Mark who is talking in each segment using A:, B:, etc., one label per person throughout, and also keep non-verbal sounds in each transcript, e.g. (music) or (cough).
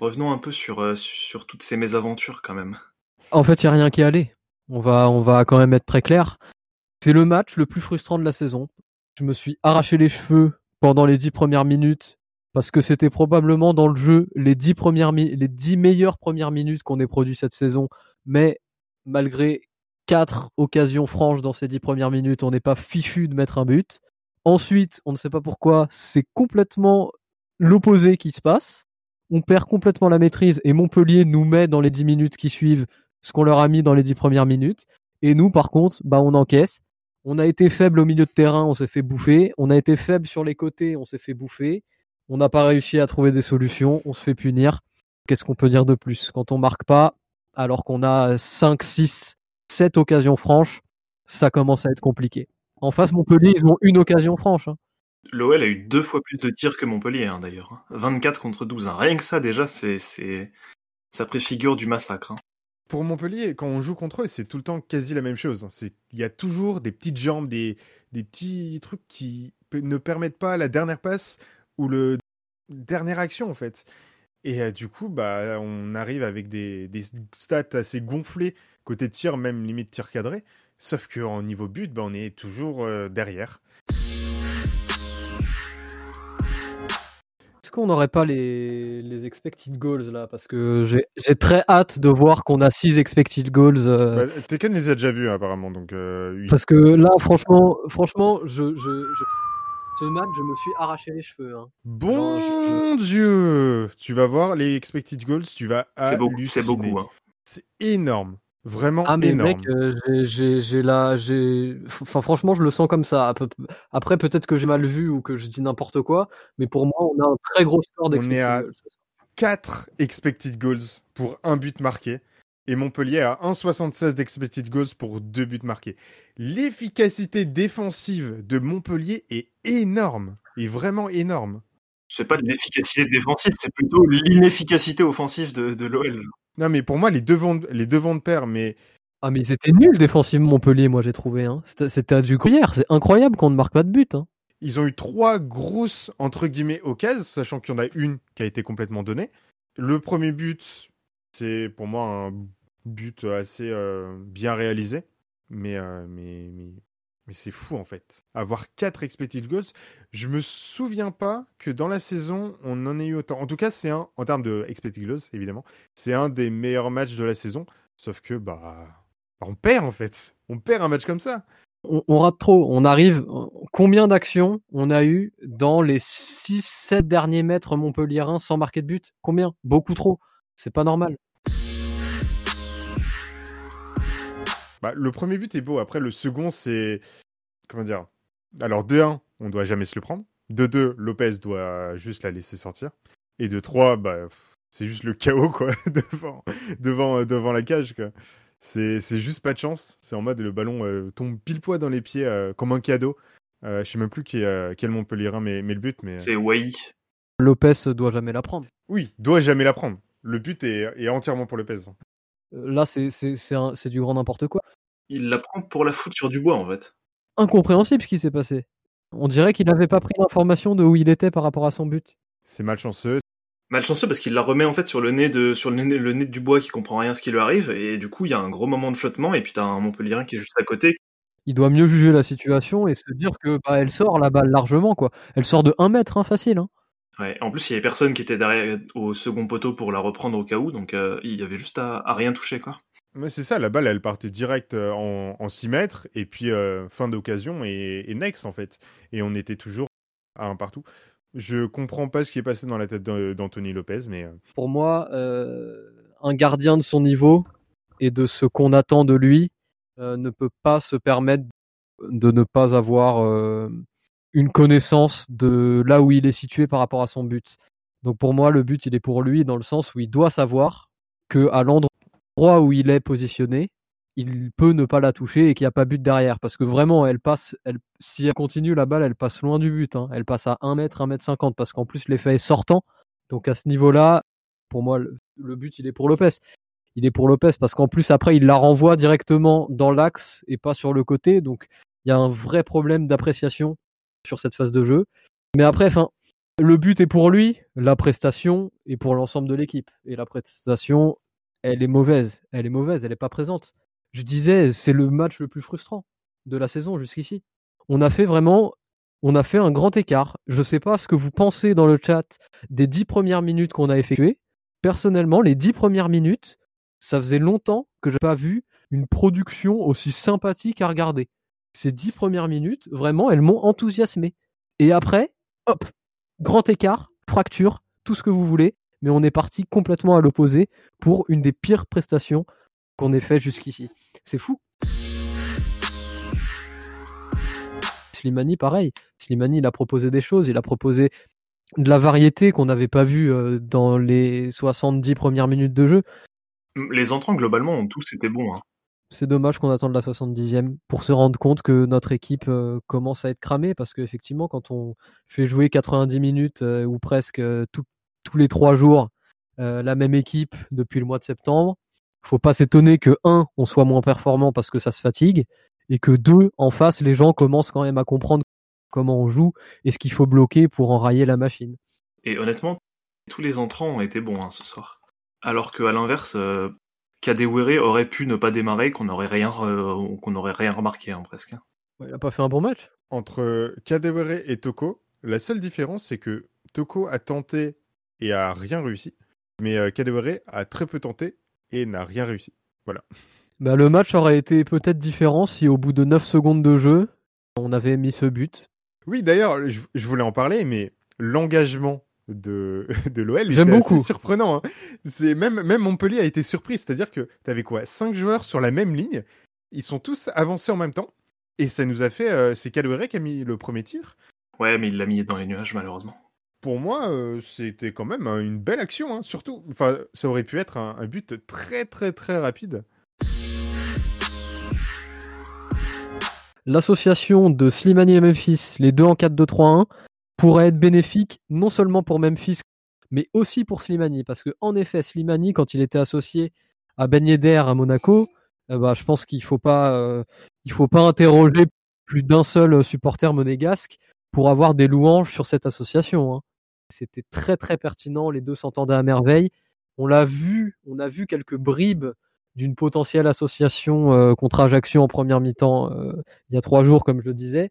A: revenons un peu sur, euh, sur toutes ces mésaventures quand même.
B: En fait, il n'y a rien qui est. On va, on va quand même être très clair. C'est le match le plus frustrant de la saison. Je me suis arraché les cheveux pendant les dix premières minutes parce que c'était probablement dans le jeu les dix les dix meilleures premières minutes qu'on ait produit cette saison. Mais malgré quatre occasions franches dans ces dix premières minutes, on n'est pas fichu de mettre un but. Ensuite, on ne sait pas pourquoi, c'est complètement l'opposé qui se passe. On perd complètement la maîtrise et Montpellier nous met dans les dix minutes qui suivent ce qu'on leur a mis dans les dix premières minutes. Et nous, par contre, bah, on encaisse. On a été faible au milieu de terrain, on s'est fait bouffer. On a été faible sur les côtés, on s'est fait bouffer. On n'a pas réussi à trouver des solutions, on se fait punir. Qu'est-ce qu'on peut dire de plus? Quand on marque pas, alors qu'on a 5, 6, 7 occasions franches, ça commence à être compliqué. En face, Montpellier, ils ont une occasion franche. Hein.
A: L'OL a eu deux fois plus de tirs que Montpellier, hein, d'ailleurs. 24 contre 12. Hein. Rien que ça, déjà, c'est, ça préfigure du massacre
C: pour Montpellier, quand on joue contre eux, c'est tout le temps quasi la même chose. Hein. Il y a toujours des petites jambes, des, petits trucs qui ne permettent pas la dernière passe ou le dernière action en fait. Et euh, du coup, bah, on arrive avec des, stats assez gonflés côté tir, même limite tir cadré. Sauf qu'en niveau but, bah, on est toujours euh, derrière.
B: Est-ce qu'on n'aurait pas les, les expected goals là? Parce que j'ai très hâte de voir qu'on a 6 expected goals. Euh...
C: Bah, Tekken les a déjà vus apparemment. Donc, euh,
B: Parce que là, franchement, franchement je, je, ce match, je me suis arraché les cheveux. Hein.
C: Bon Dieu Tu vas voir les expected goals, tu vas
A: C'est beaucoup. C'est beaucoup hein.
C: C'est énorme. Vraiment
B: ah mais
C: énorme.
B: mec, euh, j'ai là, j'ai, enfin franchement, je le sens comme ça. Après, peut-être que j'ai mal vu ou que je dis n'importe quoi, mais pour moi, on a un très gros score
C: d'expected On est à 4 expected goals pour un but marqué et Montpellier a 1,76 d'expected goals pour deux buts marqués. L'efficacité défensive de Montpellier est énorme, est vraiment énorme.
A: C'est pas de l'efficacité défensive, c'est plutôt l'inefficacité offensive de, de l'OL.
C: Non, mais pour moi, les deux vents, les deux de paire, mais.
B: Ah, mais c'était nul défensivement Montpellier, moi j'ai trouvé. Hein. C'était à du gruyère. C'est incroyable qu'on ne marque pas de but. Hein.
C: Ils ont eu trois grosses, entre guillemets, occasions, sachant qu'il y en a une qui a été complètement donnée. Le premier but, c'est pour moi un but assez euh, bien réalisé. Mais, euh, mais, mais mais c'est fou en fait. Avoir 4 expected goals, je me souviens pas que dans la saison, on en ait eu autant. En tout cas, c'est un, en termes de expected goals, évidemment, c'est un des meilleurs matchs de la saison. Sauf que, bah, on perd en fait. On perd un match comme ça.
B: On, rate trop. On arrive. Combien d'actions on a eu dans les 6-7 derniers mètres montpelliérains sans marquer de but? Combien? Beaucoup trop. C'est pas normal.
C: Bah, le premier but est beau. Après, le second, c'est. Comment dire Alors, 2-1, on doit jamais se le prendre. 2-2, Lopez doit juste la laisser sortir. Et de 3, bah, c'est juste le chaos, quoi, (laughs) devant, devant, devant la cage, quoi. C'est, juste pas de chance. C'est en mode le ballon euh, tombe pile poids dans les pieds euh, comme un cadeau. Euh, je sais même plus qui, quel Montpellierin met, met le but, mais.
A: C'est Wai.
B: Lopez doit jamais la prendre.
C: Oui, doit jamais la prendre. Le but est, est entièrement pour Lopez.
B: Là, c'est du grand n'importe quoi.
A: Il la prend pour la foutre sur du bois, en fait.
B: Incompréhensible ce qui s'est passé. On dirait qu'il n'avait pas pris l'information de où il était par rapport à son but.
C: C'est malchanceux.
A: Malchanceux parce qu'il la remet en fait sur le nez de sur le nez, le nez du bois qui comprend rien ce qui lui arrive et du coup il y a un gros moment de flottement et puis t'as un Montpellierin qui est juste à côté.
B: Il doit mieux juger la situation et se dire que bah, elle sort la balle largement quoi. Elle sort de 1 mètre hein, facile. Hein.
A: Ouais, en plus, il y avait personne qui était derrière au second poteau pour la reprendre au cas où, donc euh, il y avait juste à, rien toucher, quoi.
C: Mais c'est ça, la balle, elle partait direct euh, en, 6 mètres, et puis euh, fin d'occasion et, next, en fait. Et on était toujours à un partout. Je comprends pas ce qui est passé dans la tête d'Anthony Lopez, mais.
B: Pour moi, un gardien de son niveau et de ce qu'on attend de lui ne peut pas se permettre de ne pas avoir une connaissance de là où il est situé par rapport à son but. Donc pour moi, le but, il est pour lui dans le sens où il doit savoir que à l'endroit où il est positionné, il peut ne pas la toucher et qu'il n'y a pas but derrière. Parce que vraiment, elle passe, si elle continue la balle, elle passe loin du but. Hein. Elle passe à 1 mètre, 1 mètre 50 parce qu'en plus l'effet est sortant. Donc à ce niveau-là, pour moi, le, but, il est pour Lopez. Il est pour Lopez parce qu'en plus après, il la renvoie directement dans l'axe et pas sur le côté. Donc il y a un vrai problème d'appréciation sur cette phase de jeu. Mais après, Le but est pour lui, la prestation est pour l'ensemble de l'équipe. Et la prestation, elle est mauvaise. Elle est mauvaise, elle n'est pas présente. Je disais, c'est le match le plus frustrant de la saison jusqu'ici. On a fait vraiment, on a fait un grand écart. Je ne sais pas ce que vous pensez dans le chat des dix premières minutes qu'on a effectuées. Personnellement, les dix premières minutes, ça faisait longtemps que je n'avais pas vu une production aussi sympathique à regarder. Ces dix premières minutes, vraiment, elles m'ont enthousiasmé. Et après, hop, grand écart, fracture, tout ce que vous voulez, mais on est parti complètement à l'opposé pour une des pires prestations qu'on ait fait jusqu'ici. C'est fou. Slimani, pareil. Slimani, il a proposé des choses, il a proposé de la variété qu'on n'avait pas vu euh, dans les 70 premières minutes de jeu.
A: Les entrants, globalement, ont tous été bons. Hein.
B: C'est dommage qu'on attende la 70e pour se rendre compte que notre équipe euh, commence à être cramée parce qu'effectivement, quand on fait jouer 90 minutes euh, ou presque tous les trois jours la même équipe depuis le mois de septembre, faut pas s'étonner que un, on soit moins performant parce que ça se fatigue, et que deux, en face, les gens commencent quand même à comprendre comment on joue et ce qu'il faut bloquer pour enrayer la machine.
A: Et honnêtement, tous les entrants ont été bons hein, ce soir. Alors qu'à l'inverse, euh, Kadewere aurait pu ne pas démarrer, qu'on n'aurait rien, qu'on aurait rien remarqué hein, presque.
B: il n'a pas fait un bon match.
C: Entre Kadewere et Toko, la seule différence c'est que Toko a tenté et a rien réussi, mais euh, Kadewere a très peu tenté et n'a rien réussi. Voilà.
B: Bah, le match aurait été peut-être différent si au bout de 9 secondes de jeu, on avait mis ce but.
C: Oui, d'ailleurs, je, voulais en parler, mais l'engagement de, (laughs) de l'OL
B: est beaucoup.
C: surprenant. Hein. C'est même, même Montpellier a été surpris, c'est-à-dire que tu avais quoi 5 joueurs sur la même ligne, ils sont tous avancés en même temps, et ça nous a fait. Euh, c'est Calouret qui a mis le premier tir.
A: Ouais, mais il l'a mis dans les nuages, malheureusement.
C: Pour moi, euh, c'était quand même une belle action, hein, surtout. Enfin, ça aurait pu être un but très, très, très rapide.
B: l'association de Slimani et Memphis, les deux en 4-2-3-1, pourrait être bénéfique non seulement pour Memphis, mais aussi pour Slimani. Parce que, en effet, Slimani, quand il était associé à Ben Yedder à Monaco, eh ben, je pense qu'il ne faut, pas, euh, faut pas interroger plus d'un seul supporter monégasque pour avoir des louanges sur cette association. Hein. C'était très très pertinent, les deux s'entendaient à merveille. On l'a vu, on a vu quelques bribes d'une potentielle association euh, contre Ajaccio en première mi-temps euh, il y a trois jours, comme je le disais.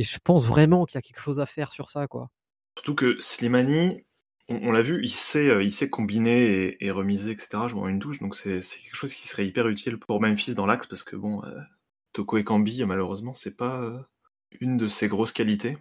B: Et je pense vraiment qu'il y a quelque chose à faire sur ça, quoi.
A: Surtout que Slimani, on, l'a vu, il sait, euh, il combiner et, remiser, etc. Je vois une touche, donc c'est quelque chose qui serait hyper utile pour Memphis dans l'axe, parce que bon, Toko et Kambi, malheureusement, c'est pas une de ses grosses qualités.